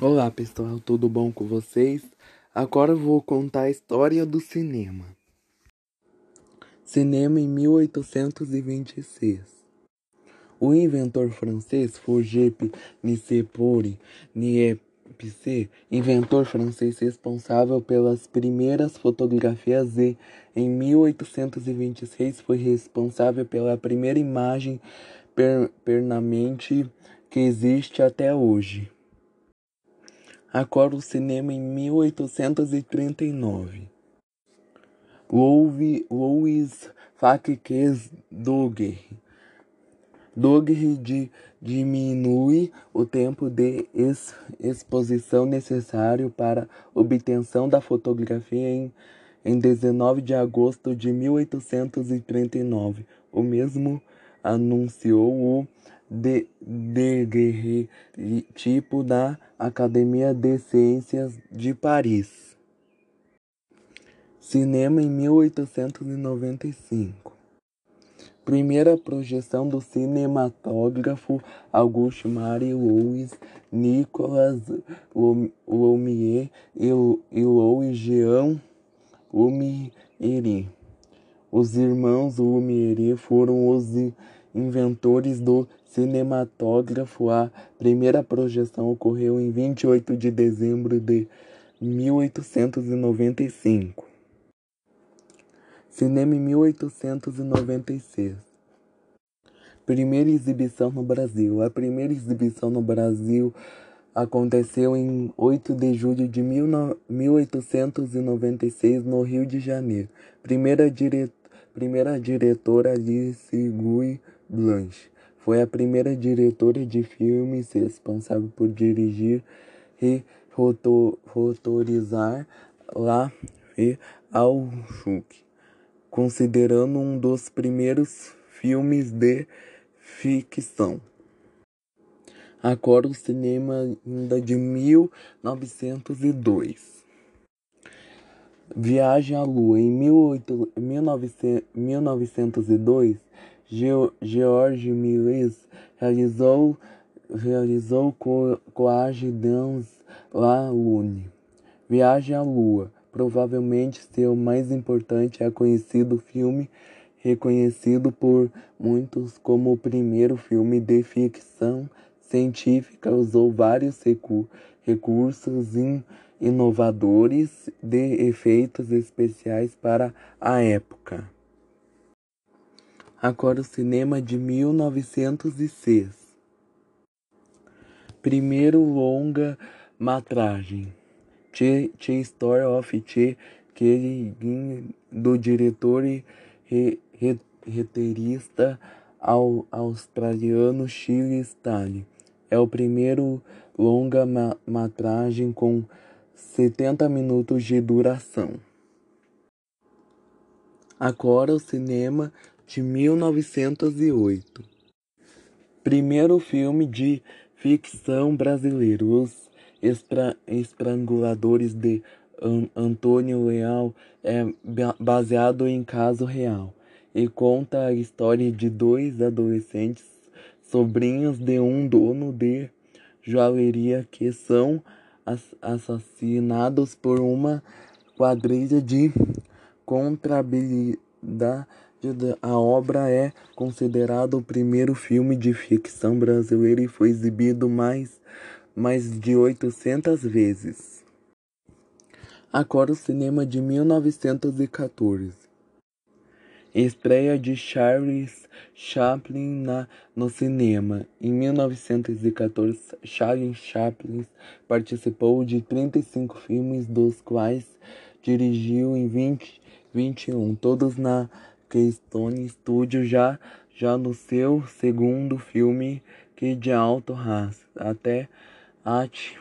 Olá pessoal, tudo bom com vocês? Agora vou contar a história do cinema. Cinema em 1826. O inventor francês Forgep Nicepori Niepce, inventor francês responsável pelas primeiras fotografias e, em 1826, foi responsável pela primeira imagem per permanente que existe até hoje. Agora o cinema em 1839. Louis Facques Dogger. Dogger de, diminui o tempo de ex, exposição necessário para obtenção da fotografia em, em 19 de agosto de 1839. O mesmo anunciou o de, de tipo da Academia de Ciências de Paris. Cinema em 1895. Primeira projeção do cinematógrafo Auguste Marie Louis Nicolas Lumière e Louis Jean Lumière. Os irmãos Lumière foram os inventores do cinematógrafo. A primeira projeção ocorreu em 28 de dezembro de 1895. Cinema em 1896. Primeira exibição no Brasil. A primeira exibição no Brasil aconteceu em 8 de julho de 1896 no Rio de Janeiro. Primeira, dire... primeira diretora Alice Guy Blanche. Foi a primeira diretora de filmes responsável por dirigir e rotorizar La e Al-Shuk, considerando um dos primeiros filmes de ficção. Agora o cinema ainda de 1902. Viagem à Lua em 18, 1902 George Méliès realizou, realizou Coage dans la Lune. Viagem à Lua. Provavelmente seu mais importante é conhecido filme, reconhecido por muitos como o primeiro filme de ficção científica, usou vários recu recursos in inovadores de efeitos especiais para a época. Agora o cinema de 1906. Primeiro longa-matragem. The, The Story of The Killing do diretor e roteirista australiano Shirley Stanley. É o primeiro longa-matragem com 70 minutos de duração. Agora o cinema de 1908. Primeiro filme de ficção brasileiro, Os Estranguladores de Antônio Leal, é baseado em caso real e conta a história de dois adolescentes, sobrinhos de um dono de joalheria que são assassinados por uma quadrilha de contrabandistas a obra é considerada o primeiro filme de ficção brasileiro e foi exibido mais, mais de 800 vezes. Agora o cinema de 1914. Estreia de Charles Chaplin na, no cinema. Em 1914, Charles Chaplin participou de 35 filmes, dos quais dirigiu em 20, 21, todos na Keystone Studio já, já no seu segundo filme que de alto raça. Até At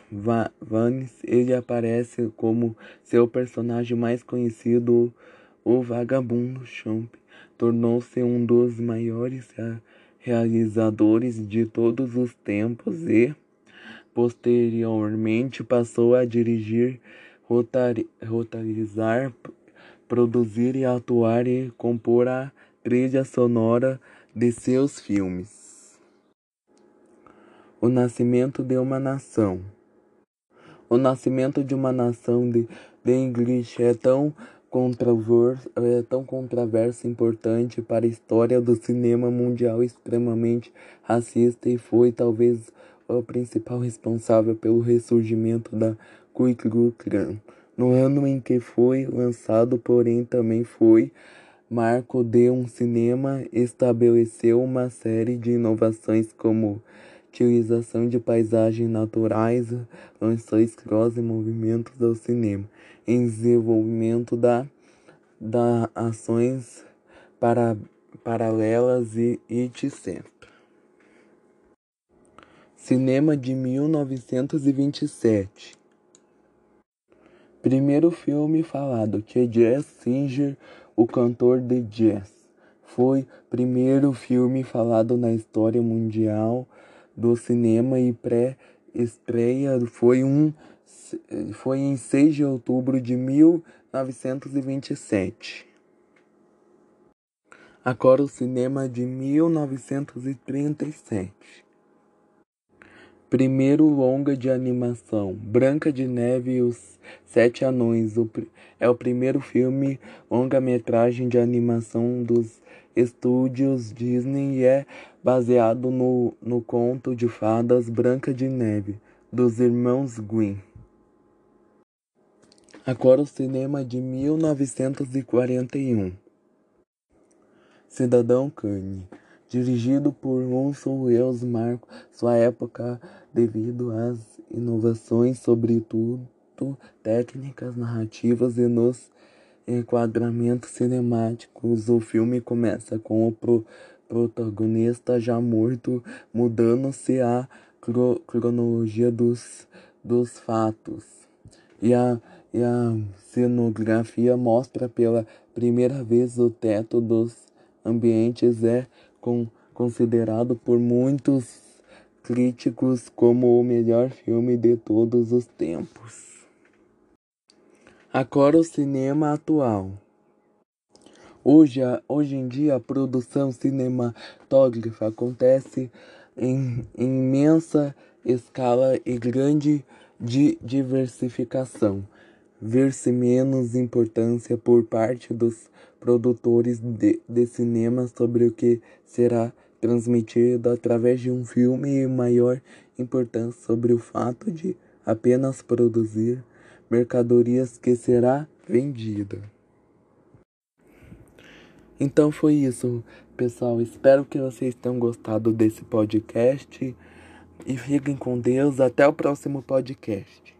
Vance ele aparece como seu personagem mais conhecido, o Vagabundo Champ. Tornou-se um dos maiores realizadores de todos os tempos e, posteriormente, passou a dirigir, roteirizar produzir e atuar e compor a trilha sonora de seus filmes. O Nascimento de uma Nação. O nascimento de uma nação de, de English é tão controverso, é tão controverso importante para a história do cinema mundial extremamente racista e foi talvez o principal responsável pelo ressurgimento da Ku Klux Klan. No ano em que foi lançado, porém, também foi marco de um cinema, estabeleceu uma série de inovações como utilização de paisagens naturais, lançou cross e movimentos do cinema, em desenvolvimento da, da ações para, paralelas e etc. Cinema de 1927 Primeiro filme falado que Jazz Singer, o cantor de jazz. Foi primeiro filme falado na história mundial do cinema e pré-estreia foi um foi em 6 de outubro de 1927. Agora o cinema de 1937. Primeiro longa de animação, Branca de Neve e os Sete Anões, é o primeiro filme longa-metragem de animação dos estúdios Disney e é baseado no, no conto de fadas Branca de Neve, dos irmãos Grimm. Agora o cinema de 1941. Cidadão Kane dirigido por Winston Welles marcou sua época devido às inovações, sobretudo técnicas narrativas e nos enquadramentos cinemáticos. O filme começa com o pro protagonista já morto, mudando-se a cronologia dos, dos fatos. E a, e a cenografia mostra pela primeira vez o teto dos ambientes é com, considerado por muitos críticos como o melhor filme de todos os tempos. Agora o cinema atual. Hoje, hoje em dia, a produção cinematográfica acontece em, em imensa escala e grande de diversificação. Ver-se menos importância por parte dos produtores de, de cinema sobre o que será transmitido através de um filme e maior importância sobre o fato de apenas produzir mercadorias que será vendida. Então foi isso, pessoal. Espero que vocês tenham gostado desse podcast e fiquem com Deus. Até o próximo podcast.